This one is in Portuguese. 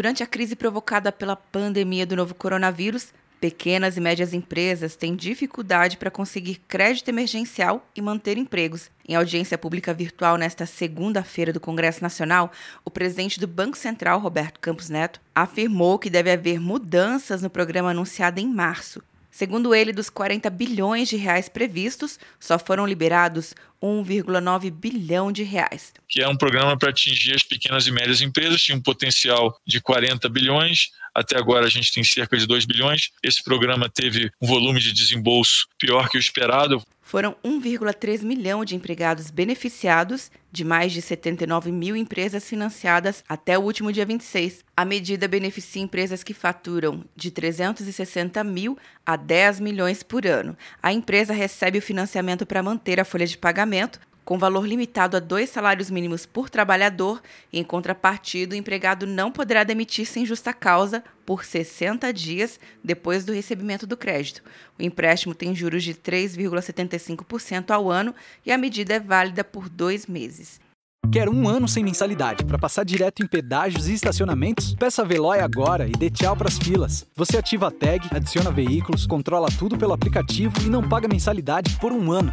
Durante a crise provocada pela pandemia do novo coronavírus, pequenas e médias empresas têm dificuldade para conseguir crédito emergencial e manter empregos. Em audiência pública virtual nesta segunda-feira do Congresso Nacional, o presidente do Banco Central, Roberto Campos Neto, afirmou que deve haver mudanças no programa anunciado em março, Segundo ele, dos 40 bilhões de reais previstos, só foram liberados 1,9 bilhão de reais. Que é um programa para atingir as pequenas e médias empresas, tinha um potencial de 40 bilhões, até agora a gente tem cerca de 2 bilhões. Esse programa teve um volume de desembolso pior que o esperado. Foram 1,3 milhão de empregados beneficiados de mais de 79 mil empresas financiadas até o último dia 26. A medida beneficia empresas que faturam de 360 mil a 10 milhões por ano. A empresa recebe o financiamento para manter a folha de pagamento, com valor limitado a dois salários mínimos por trabalhador, e em contrapartida, o empregado não poderá demitir sem justa causa por 60 dias depois do recebimento do crédito. O empréstimo tem juros de 3,75% ao ano e a medida é válida por dois meses. Quer um ano sem mensalidade para passar direto em pedágios e estacionamentos? Peça a Veloy agora e dê tchau para as filas. Você ativa a tag, adiciona veículos, controla tudo pelo aplicativo e não paga mensalidade por um ano.